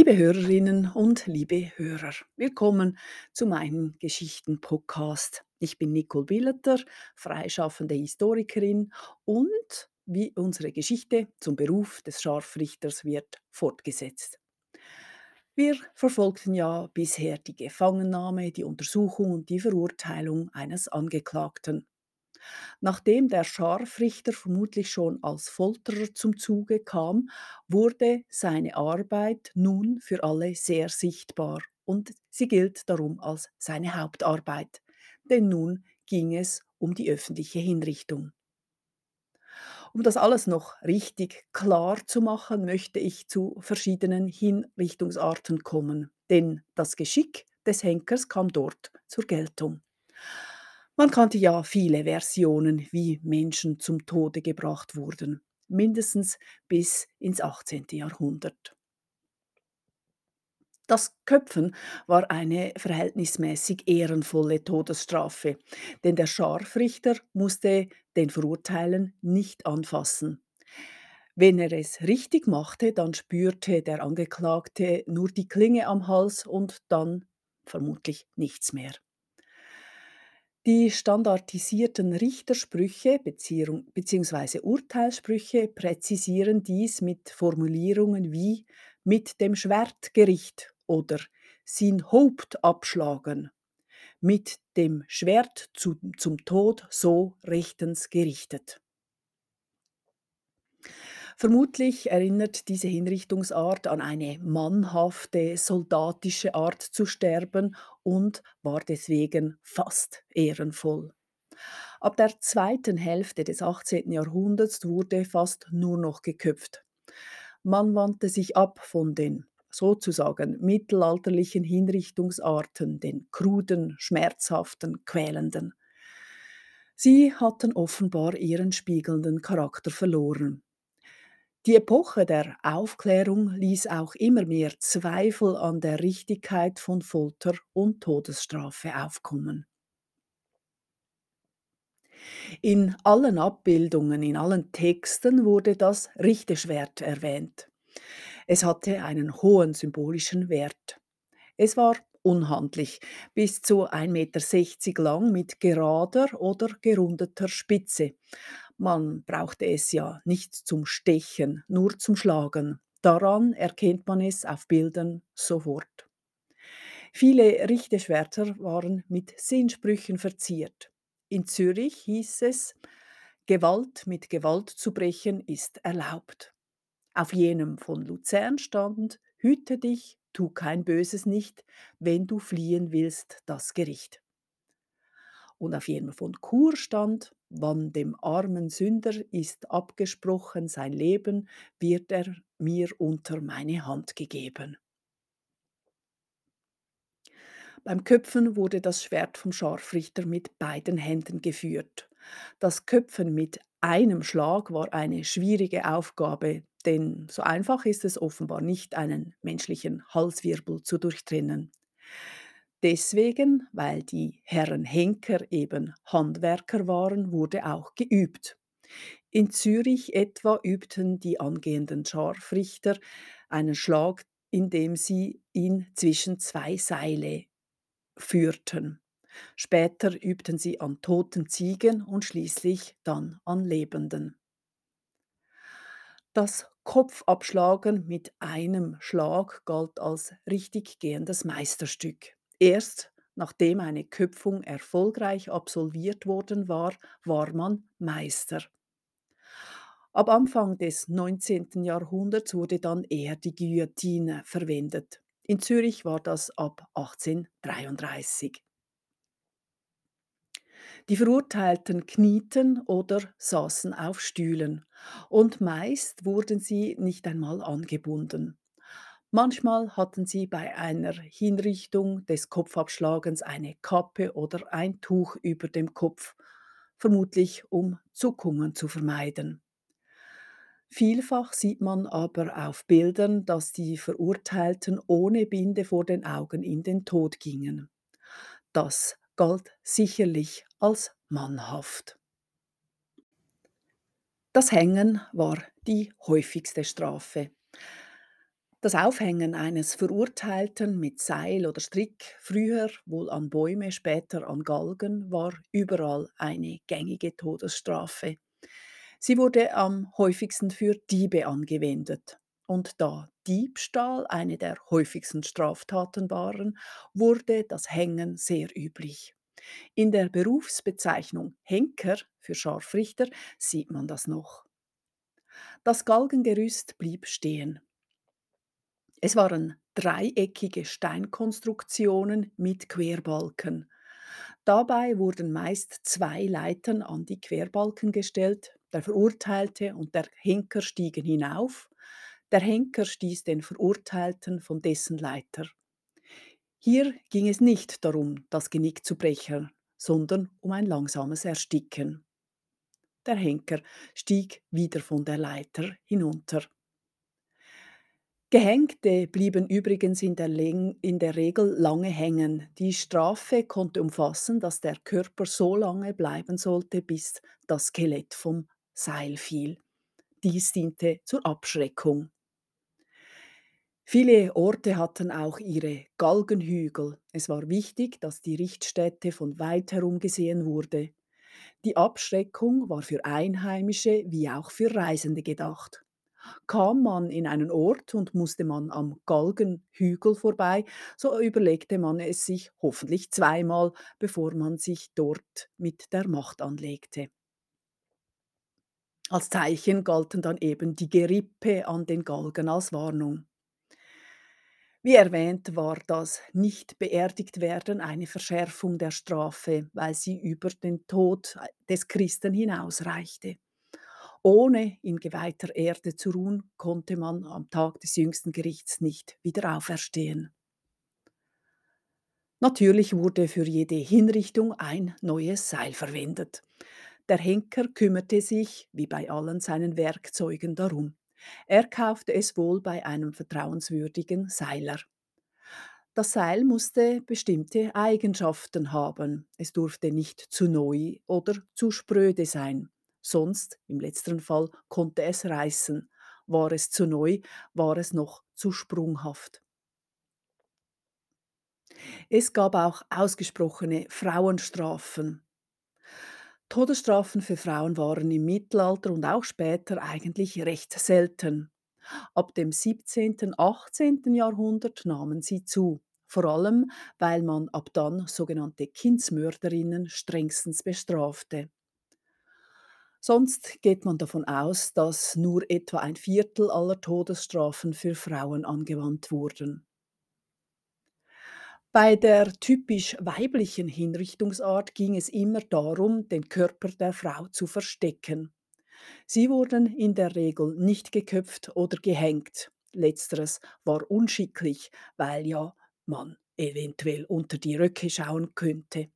Liebe Hörerinnen und liebe Hörer, willkommen zu meinem Geschichten-Podcast. Ich bin Nicole Billeter, freischaffende Historikerin und wie unsere Geschichte zum Beruf des Scharfrichters wird fortgesetzt. Wir verfolgten ja bisher die Gefangennahme, die Untersuchung und die Verurteilung eines Angeklagten. Nachdem der Scharfrichter vermutlich schon als Folterer zum Zuge kam, wurde seine Arbeit nun für alle sehr sichtbar und sie gilt darum als seine Hauptarbeit, denn nun ging es um die öffentliche Hinrichtung. Um das alles noch richtig klar zu machen, möchte ich zu verschiedenen Hinrichtungsarten kommen, denn das Geschick des Henkers kam dort zur Geltung. Man kannte ja viele Versionen, wie Menschen zum Tode gebracht wurden, mindestens bis ins 18. Jahrhundert. Das Köpfen war eine verhältnismäßig ehrenvolle Todesstrafe, denn der Scharfrichter musste den Verurteilen nicht anfassen. Wenn er es richtig machte, dann spürte der Angeklagte nur die Klinge am Hals und dann vermutlich nichts mehr. Die standardisierten Richtersprüche bzw. Urteilssprüche präzisieren dies mit Formulierungen wie mit dem Schwertgericht oder sin Haupt abschlagen, mit dem Schwert zu, zum Tod so rechtens gerichtet. Vermutlich erinnert diese Hinrichtungsart an eine mannhafte, soldatische Art zu sterben und war deswegen fast ehrenvoll. Ab der zweiten Hälfte des 18. Jahrhunderts wurde fast nur noch geköpft. Man wandte sich ab von den sozusagen mittelalterlichen Hinrichtungsarten, den kruden, schmerzhaften, quälenden. Sie hatten offenbar ihren spiegelnden Charakter verloren. Die Epoche der Aufklärung ließ auch immer mehr Zweifel an der Richtigkeit von Folter und Todesstrafe aufkommen. In allen Abbildungen, in allen Texten wurde das Richteschwert erwähnt. Es hatte einen hohen symbolischen Wert. Es war unhandlich, bis zu 1,60 Meter lang mit gerader oder gerundeter Spitze. Man brauchte es ja nicht zum Stechen, nur zum Schlagen. Daran erkennt man es auf Bildern sofort. Viele Richteschwerter waren mit Sinnsprüchen verziert. In Zürich hieß es, Gewalt mit Gewalt zu brechen ist erlaubt. Auf jenem von Luzern stand, hüte dich, tu kein Böses nicht, wenn du fliehen willst das Gericht. Und auf jenem von Chur stand, wann dem armen Sünder ist abgesprochen sein Leben, wird er mir unter meine Hand gegeben. Beim Köpfen wurde das Schwert vom Scharfrichter mit beiden Händen geführt. Das Köpfen mit einem Schlag war eine schwierige Aufgabe, denn so einfach ist es offenbar nicht, einen menschlichen Halswirbel zu durchtrennen. Deswegen, weil die Herren Henker eben Handwerker waren, wurde auch geübt. In Zürich etwa übten die angehenden Scharfrichter einen Schlag, indem sie ihn zwischen zwei Seile führten. Später übten sie an toten Ziegen und schließlich dann an Lebenden. Das Kopfabschlagen mit einem Schlag galt als richtig gehendes Meisterstück. Erst nachdem eine Köpfung erfolgreich absolviert worden war, war man Meister. Ab Anfang des 19. Jahrhunderts wurde dann eher die Guillotine verwendet. In Zürich war das ab 1833. Die Verurteilten knieten oder saßen auf Stühlen und meist wurden sie nicht einmal angebunden. Manchmal hatten sie bei einer Hinrichtung des Kopfabschlagens eine Kappe oder ein Tuch über dem Kopf, vermutlich um Zuckungen zu vermeiden. Vielfach sieht man aber auf Bildern, dass die Verurteilten ohne Binde vor den Augen in den Tod gingen. Das galt sicherlich als mannhaft. Das Hängen war die häufigste Strafe. Das Aufhängen eines Verurteilten mit Seil oder Strick, früher wohl an Bäume, später an Galgen, war überall eine gängige Todesstrafe. Sie wurde am häufigsten für Diebe angewendet. Und da Diebstahl eine der häufigsten Straftaten waren, wurde das Hängen sehr üblich. In der Berufsbezeichnung Henker für Scharfrichter sieht man das noch. Das Galgengerüst blieb stehen. Es waren dreieckige Steinkonstruktionen mit Querbalken. Dabei wurden meist zwei Leitern an die Querbalken gestellt. Der Verurteilte und der Henker stiegen hinauf. Der Henker stieß den Verurteilten von dessen Leiter. Hier ging es nicht darum, das Genick zu brechen, sondern um ein langsames Ersticken. Der Henker stieg wieder von der Leiter hinunter. Gehängte blieben übrigens in der, in der Regel lange hängen. Die Strafe konnte umfassen, dass der Körper so lange bleiben sollte, bis das Skelett vom Seil fiel. Dies diente zur Abschreckung. Viele Orte hatten auch ihre Galgenhügel. Es war wichtig, dass die Richtstätte von weit herum gesehen wurde. Die Abschreckung war für Einheimische wie auch für Reisende gedacht. Kam man in einen Ort und musste man am Galgenhügel vorbei, so überlegte man es sich hoffentlich zweimal, bevor man sich dort mit der Macht anlegte. Als Zeichen galten dann eben die Gerippe an den Galgen als Warnung. Wie erwähnt, war das nicht beerdigt werden eine Verschärfung der Strafe, weil sie über den Tod des Christen hinausreichte. Ohne in geweihter Erde zu ruhen, konnte man am Tag des jüngsten Gerichts nicht wieder auferstehen. Natürlich wurde für jede Hinrichtung ein neues Seil verwendet. Der Henker kümmerte sich, wie bei allen seinen Werkzeugen, darum. Er kaufte es wohl bei einem vertrauenswürdigen Seiler. Das Seil musste bestimmte Eigenschaften haben. Es durfte nicht zu neu oder zu spröde sein. Sonst, im letzteren Fall, konnte es reißen. War es zu neu, war es noch zu sprunghaft. Es gab auch ausgesprochene Frauenstrafen. Todesstrafen für Frauen waren im Mittelalter und auch später eigentlich recht selten. Ab dem 17., 18. Jahrhundert nahmen sie zu, vor allem weil man ab dann sogenannte Kindsmörderinnen strengstens bestrafte. Sonst geht man davon aus, dass nur etwa ein Viertel aller Todesstrafen für Frauen angewandt wurden. Bei der typisch weiblichen Hinrichtungsart ging es immer darum, den Körper der Frau zu verstecken. Sie wurden in der Regel nicht geköpft oder gehängt. Letzteres war unschicklich, weil ja man eventuell unter die Röcke schauen könnte.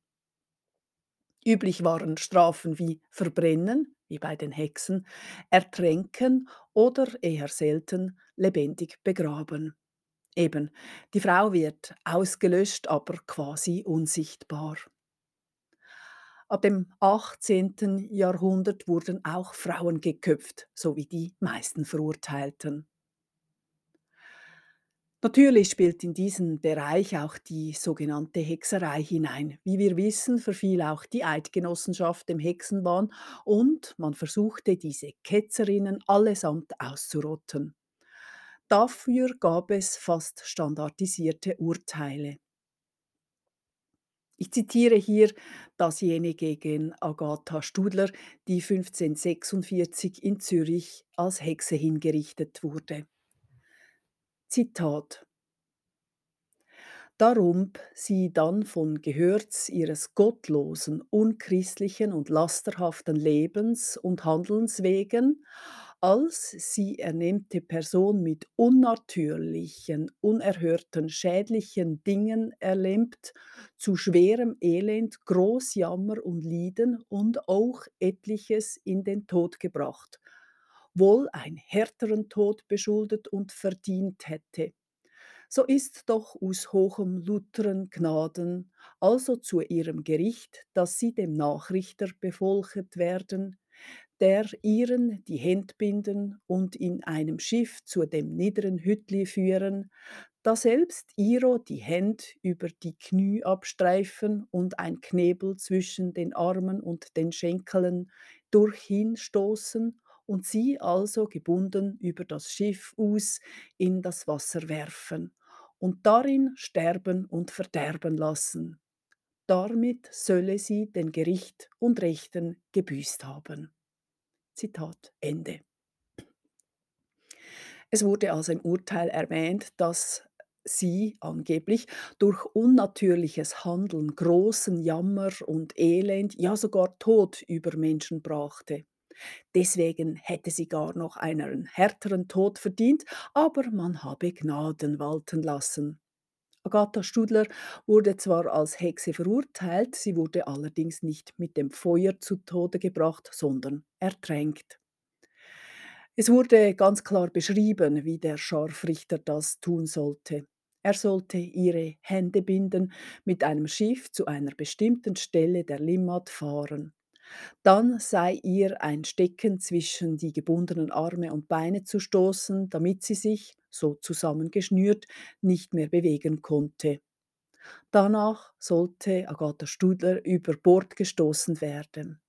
Üblich waren Strafen wie Verbrennen, wie bei den Hexen, Ertränken oder eher selten lebendig begraben. Eben, die Frau wird ausgelöscht, aber quasi unsichtbar. Ab dem 18. Jahrhundert wurden auch Frauen geköpft, so wie die meisten Verurteilten. Natürlich spielt in diesen Bereich auch die sogenannte Hexerei hinein. Wie wir wissen, verfiel auch die Eidgenossenschaft dem Hexenwahn und man versuchte, diese Ketzerinnen allesamt auszurotten. Dafür gab es fast standardisierte Urteile. Ich zitiere hier dasjenige gegen Agatha Studler, die 1546 in Zürich als Hexe hingerichtet wurde. Zitat. Darum sie dann von Gehörts ihres gottlosen, unchristlichen und lasterhaften Lebens und Handelns wegen als sie ernennte Person mit unnatürlichen, unerhörten, schädlichen Dingen erlemmt, zu schwerem Elend, Großjammer und Lieden und auch etliches in den Tod gebracht, wohl ein härteren Tod beschuldet und verdient hätte. So ist doch aus hochem Lutheren Gnaden, also zu ihrem Gericht, dass sie dem Nachrichter befolget werden, der ihren die Händ binden und in einem Schiff zu dem niederen Hüttli führen, daselbst ihro die Händ über die Knie abstreifen und ein Knebel zwischen den Armen und den Schenkeln durchhinstoßen und sie also gebunden über das Schiff aus in das Wasser werfen und darin sterben und verderben lassen. Damit sölle sie den Gericht und Rechten gebüßt haben. Zitat Ende. Es wurde also im Urteil erwähnt, dass sie angeblich durch unnatürliches Handeln großen Jammer und Elend, ja sogar Tod über Menschen brachte. Deswegen hätte sie gar noch einen härteren Tod verdient, aber man habe Gnaden walten lassen. Agatha Studler wurde zwar als Hexe verurteilt, sie wurde allerdings nicht mit dem Feuer zu Tode gebracht, sondern ertränkt. Es wurde ganz klar beschrieben, wie der Scharfrichter das tun sollte. Er sollte ihre Hände binden, mit einem Schiff zu einer bestimmten Stelle der Limmat fahren. Dann sei ihr ein Stecken zwischen die gebundenen Arme und Beine zu stoßen, damit sie sich, so zusammengeschnürt, nicht mehr bewegen konnte. Danach sollte Agatha Studler über Bord gestoßen werden.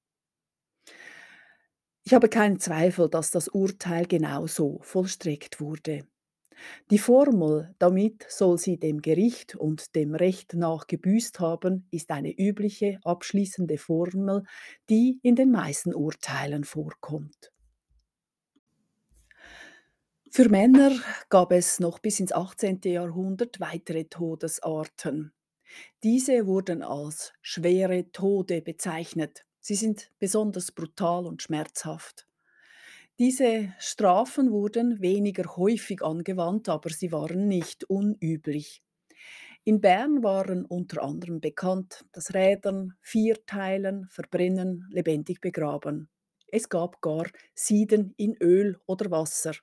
Ich habe keinen Zweifel, dass das Urteil genauso vollstreckt wurde. Die Formel, damit soll sie dem Gericht und dem Recht nach gebüßt haben, ist eine übliche abschließende Formel, die in den meisten Urteilen vorkommt. Für Männer gab es noch bis ins 18. Jahrhundert weitere Todesarten. Diese wurden als schwere Tode bezeichnet. Sie sind besonders brutal und schmerzhaft. Diese Strafen wurden weniger häufig angewandt, aber sie waren nicht unüblich. In Bern waren unter anderem bekannt das Rädern, Vierteilen, Verbrennen, lebendig begraben. Es gab gar Sieden in Öl oder Wasser.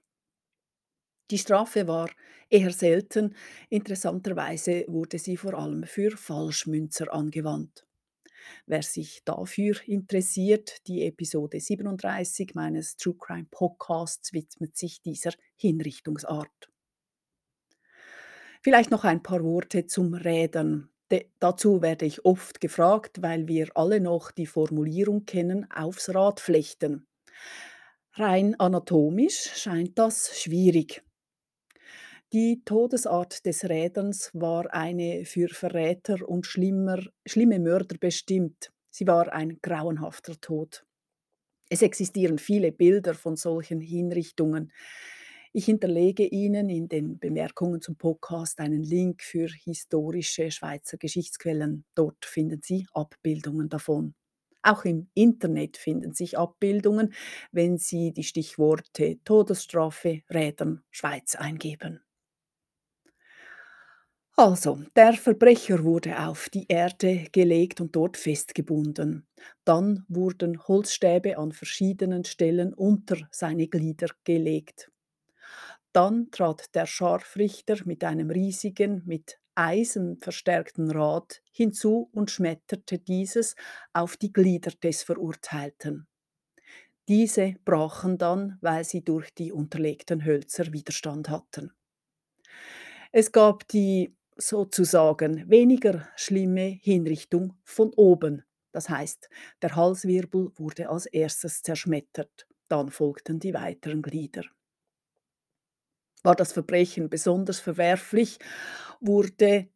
Die Strafe war eher selten, interessanterweise wurde sie vor allem für Falschmünzer angewandt. Wer sich dafür interessiert, die Episode 37 meines True Crime Podcasts widmet sich dieser Hinrichtungsart. Vielleicht noch ein paar Worte zum Rädern. De dazu werde ich oft gefragt, weil wir alle noch die Formulierung kennen, aufs Rad flechten. Rein anatomisch scheint das schwierig. Die Todesart des Räderns war eine für Verräter und schlimmer, schlimme Mörder bestimmt. Sie war ein grauenhafter Tod. Es existieren viele Bilder von solchen Hinrichtungen. Ich hinterlege Ihnen in den Bemerkungen zum Podcast einen Link für historische Schweizer Geschichtsquellen. Dort finden Sie Abbildungen davon. Auch im Internet finden sich Abbildungen, wenn Sie die Stichworte Todesstrafe, Rädern, Schweiz eingeben. Also, der Verbrecher wurde auf die Erde gelegt und dort festgebunden. Dann wurden Holzstäbe an verschiedenen Stellen unter seine Glieder gelegt. Dann trat der Scharfrichter mit einem riesigen, mit Eisen verstärkten Rad hinzu und schmetterte dieses auf die Glieder des Verurteilten. Diese brachen dann, weil sie durch die unterlegten Hölzer Widerstand hatten. Es gab die sozusagen weniger schlimme Hinrichtung von oben. Das heißt, der Halswirbel wurde als erstes zerschmettert, dann folgten die weiteren Glieder. War das Verbrechen besonders verwerflich, wurde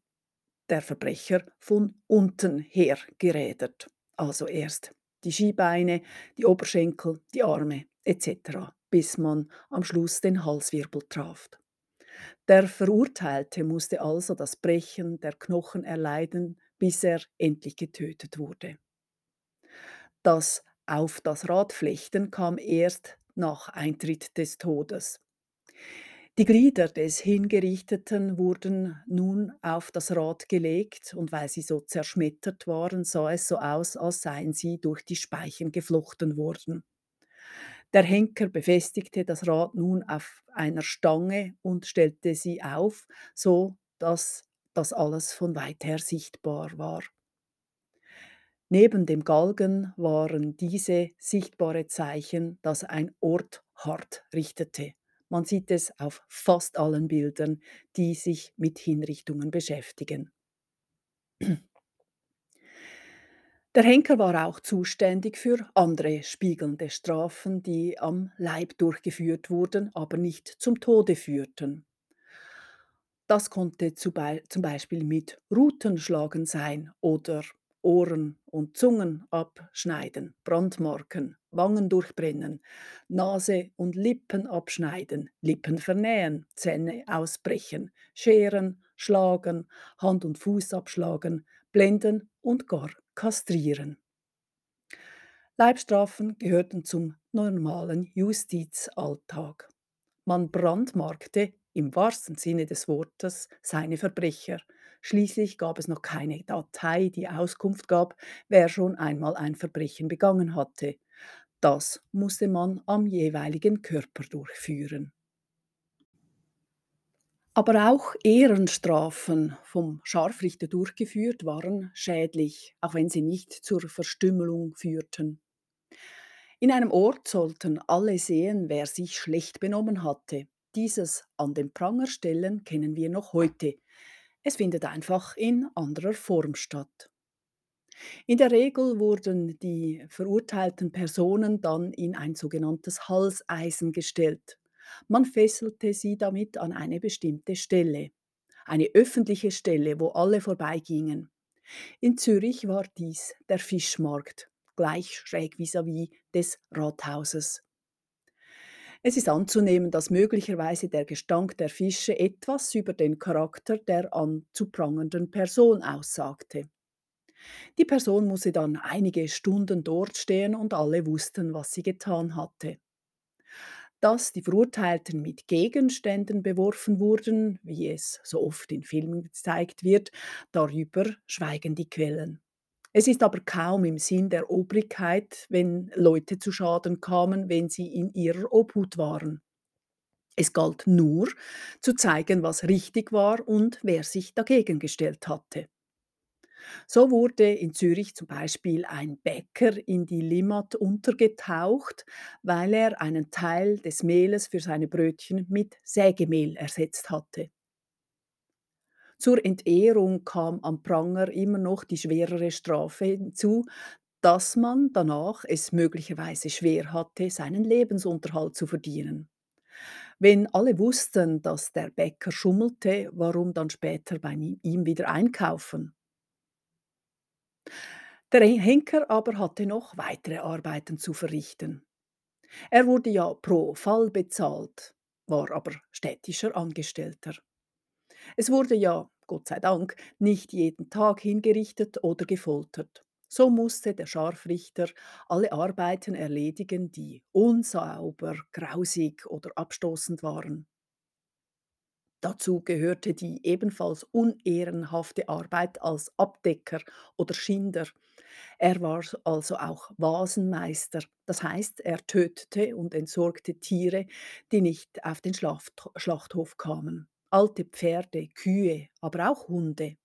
der Verbrecher von unten her gerädert, also erst die Skibeine, die Oberschenkel, die Arme etc., bis man am Schluss den Halswirbel traf. Der Verurteilte musste also das Brechen der Knochen erleiden, bis er endlich getötet wurde. Das auf das Rad flechten kam erst nach Eintritt des Todes. Die Glieder des Hingerichteten wurden nun auf das Rad gelegt, und weil sie so zerschmettert waren, sah es so aus, als seien sie durch die Speichen geflochten worden. Der Henker befestigte das Rad nun auf einer Stange und stellte sie auf, so dass das alles von weit her sichtbar war. Neben dem Galgen waren diese sichtbare Zeichen, dass ein Ort hart richtete. Man sieht es auf fast allen Bildern, die sich mit Hinrichtungen beschäftigen. Der Henker war auch zuständig für andere spiegelnde Strafen, die am Leib durchgeführt wurden, aber nicht zum Tode führten. Das konnte zum Beispiel mit Rutenschlagen sein oder Ohren und Zungen abschneiden, Brandmarken, Wangen durchbrennen, Nase und Lippen abschneiden, Lippen vernähen, Zähne ausbrechen, scheren, schlagen, Hand und Fuß abschlagen, blenden und gar kastrieren. Leibstrafen gehörten zum normalen Justizalltag. Man brandmarkte im wahrsten Sinne des Wortes seine Verbrecher, Schließlich gab es noch keine Datei, die Auskunft gab, wer schon einmal ein Verbrechen begangen hatte. Das musste man am jeweiligen Körper durchführen. Aber auch Ehrenstrafen vom Scharfrichter durchgeführt waren schädlich, auch wenn sie nicht zur Verstümmelung führten. In einem Ort sollten alle sehen, wer sich schlecht benommen hatte. Dieses an den Pranger stellen kennen wir noch heute. Es findet einfach in anderer Form statt. In der Regel wurden die verurteilten Personen dann in ein sogenanntes Halseisen gestellt. Man fesselte sie damit an eine bestimmte Stelle, eine öffentliche Stelle, wo alle vorbeigingen. In Zürich war dies der Fischmarkt, gleich schräg vis-à-vis -vis des Rathauses. Es ist anzunehmen, dass möglicherweise der Gestank der Fische etwas über den Charakter der anzuprangernden Person aussagte. Die Person musste dann einige Stunden dort stehen und alle wussten, was sie getan hatte. Dass die Verurteilten mit Gegenständen beworfen wurden, wie es so oft in Filmen gezeigt wird, darüber schweigen die Quellen. Es ist aber kaum im Sinn der Obrigkeit, wenn Leute zu Schaden kamen, wenn sie in ihrer Obhut waren. Es galt nur, zu zeigen, was richtig war und wer sich dagegen gestellt hatte. So wurde in Zürich zum Beispiel ein Bäcker in die Limmat untergetaucht, weil er einen Teil des Mehles für seine Brötchen mit Sägemehl ersetzt hatte. Zur Entehrung kam am Pranger immer noch die schwerere Strafe hinzu, dass man danach es möglicherweise schwer hatte, seinen Lebensunterhalt zu verdienen. Wenn alle wussten, dass der Bäcker schummelte, warum dann später bei ihm wieder einkaufen? Der Henker aber hatte noch weitere Arbeiten zu verrichten. Er wurde ja pro Fall bezahlt, war aber städtischer Angestellter. Es wurde ja, Gott sei Dank, nicht jeden Tag hingerichtet oder gefoltert. So musste der Scharfrichter alle Arbeiten erledigen, die unsauber, grausig oder abstoßend waren. Dazu gehörte die ebenfalls unehrenhafte Arbeit als Abdecker oder Schinder. Er war also auch Vasenmeister, das heißt, er tötete und entsorgte Tiere, die nicht auf den Schlachthof kamen alte Pferde, Kühe, aber auch Hunde.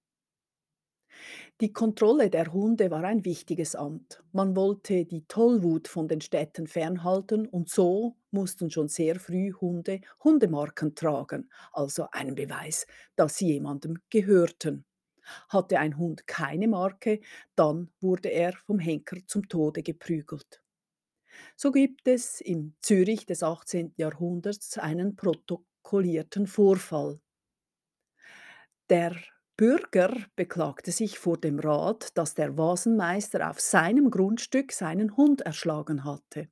Die Kontrolle der Hunde war ein wichtiges Amt. Man wollte die Tollwut von den Städten fernhalten und so mussten schon sehr früh Hunde Hundemarken tragen, also einen Beweis, dass sie jemandem gehörten. Hatte ein Hund keine Marke, dann wurde er vom Henker zum Tode geprügelt. So gibt es im Zürich des 18. Jahrhunderts einen Protokoll protokollierten Vorfall. Der Bürger beklagte sich vor dem Rat, dass der Vasenmeister auf seinem Grundstück seinen Hund erschlagen hatte.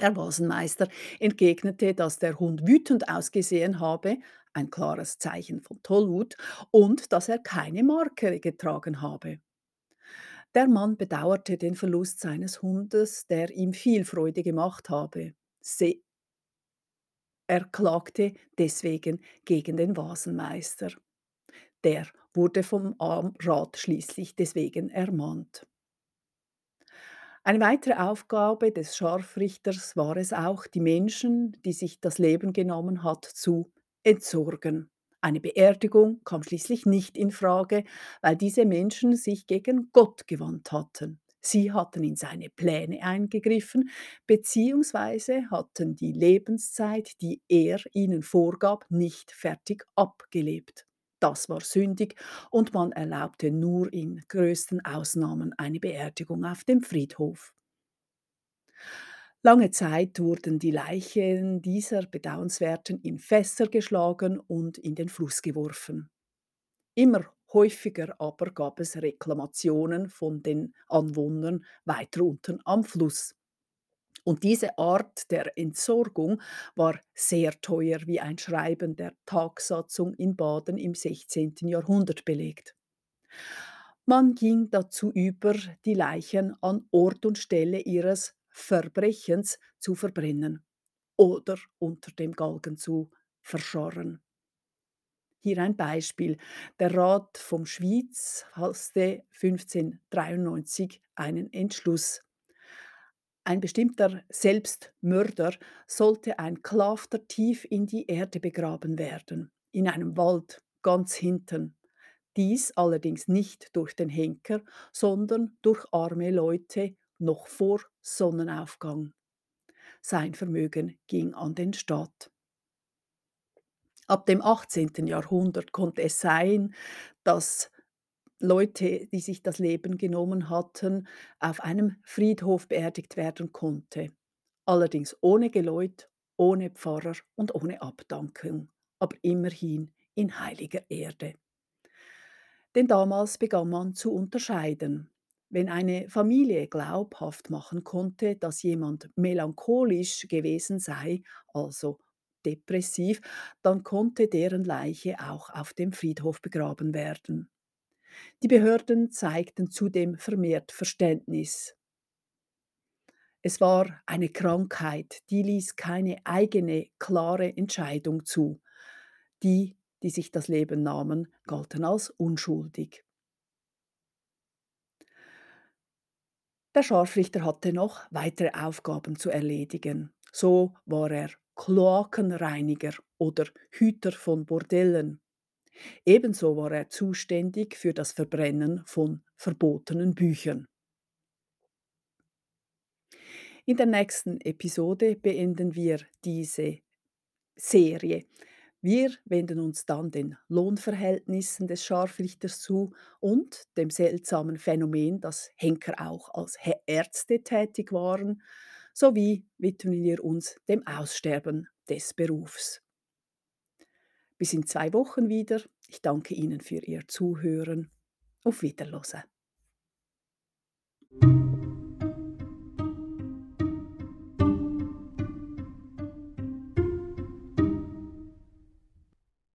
Der Vasenmeister entgegnete, dass der Hund wütend ausgesehen habe, ein klares Zeichen von Tollwut, und dass er keine Marke getragen habe. Der Mann bedauerte den Verlust seines Hundes, der ihm viel Freude gemacht habe. Er klagte deswegen gegen den Vasenmeister. Der wurde vom Rat schließlich deswegen ermahnt. Eine weitere Aufgabe des Scharfrichters war es auch, die Menschen, die sich das Leben genommen hat, zu entsorgen. Eine Beerdigung kam schließlich nicht in Frage, weil diese Menschen sich gegen Gott gewandt hatten. Sie hatten in seine Pläne eingegriffen, beziehungsweise hatten die Lebenszeit, die er ihnen vorgab, nicht fertig abgelebt. Das war sündig und man erlaubte nur in größten Ausnahmen eine Beerdigung auf dem Friedhof. Lange Zeit wurden die Leichen dieser Bedauernswerten in Fässer geschlagen und in den Fluss geworfen. Immer häufiger aber gab es Reklamationen von den Anwohnern weiter unten am Fluss. Und diese Art der Entsorgung war sehr teuer, wie ein Schreiben der Tagsatzung in Baden im 16. Jahrhundert belegt. Man ging dazu über, die Leichen an Ort und Stelle ihres Verbrechens zu verbrennen oder unter dem Galgen zu verscharren. Hier ein Beispiel. Der Rat vom Schwyz fasste 1593 einen Entschluss. Ein bestimmter Selbstmörder sollte ein Klafter tief in die Erde begraben werden, in einem Wald ganz hinten. Dies allerdings nicht durch den Henker, sondern durch arme Leute noch vor Sonnenaufgang. Sein Vermögen ging an den Staat. Ab dem 18. Jahrhundert konnte es sein, dass Leute, die sich das Leben genommen hatten, auf einem Friedhof beerdigt werden konnte. Allerdings ohne Geläut, ohne Pfarrer und ohne Abdankung, aber immerhin in heiliger Erde. Denn damals begann man zu unterscheiden. Wenn eine Familie glaubhaft machen konnte, dass jemand melancholisch gewesen sei, also depressiv, dann konnte deren Leiche auch auf dem Friedhof begraben werden. Die Behörden zeigten zudem vermehrt Verständnis. Es war eine Krankheit, die ließ keine eigene klare Entscheidung zu. Die, die sich das Leben nahmen, galten als unschuldig. Der Scharfrichter hatte noch weitere Aufgaben zu erledigen. So war er Kloakenreiniger oder Hüter von Bordellen. Ebenso war er zuständig für das Verbrennen von verbotenen Büchern. In der nächsten Episode beenden wir diese Serie. Wir wenden uns dann den Lohnverhältnissen des Scharfrichters zu und dem seltsamen Phänomen, dass Henker auch als Ärzte tätig waren, sowie widmen wir uns dem Aussterben des Berufs. Bis in zwei Wochen wieder. Ich danke Ihnen für Ihr Zuhören. Auf Wiederhören.